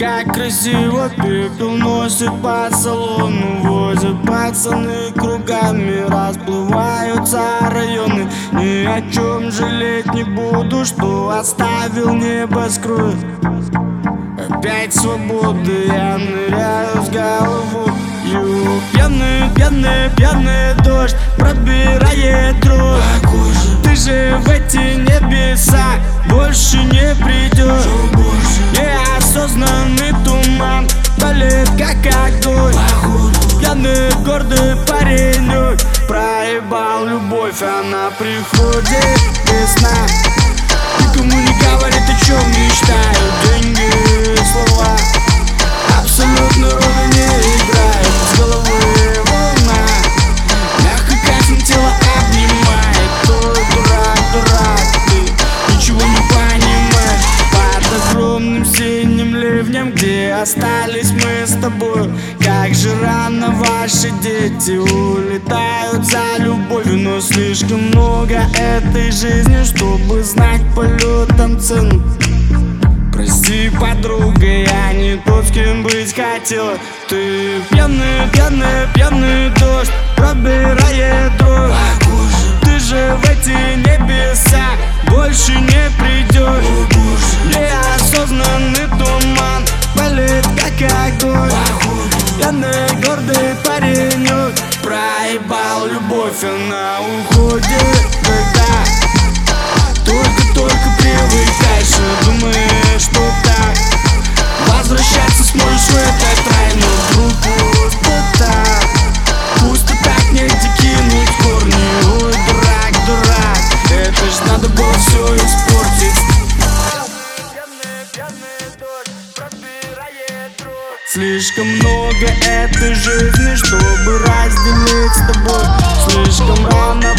как красиво пепел носит по салону Возят пацаны кругами, расплываются районы Ни о чем жалеть не буду, что оставил небоскрой Опять свободы, я ныряю с головой. Пьяный, пьяный, пьяный дождь пробирает дрожь Ты же в эти небеса больше не придешь Гордый паренек Проебал любовь, она приходит весна. Никому не говорит, о чем мечтаю остались мы с тобой. Как же рано ваши дети улетают за любовью Но слишком много этой жизни Чтобы знать полетом цену. Прости, подруга, я не тот, с кем быть хотела. Ты пьяный, пьяный, пьяный дождь Пробирает дрожь Ты же в эти небеса больше не придешь. Неосознанный туман болит, Пьяный, гордый паренек Проебал любовь, она уходит, Слишком много этой жизни, чтобы разделить с тобой. Слишком рано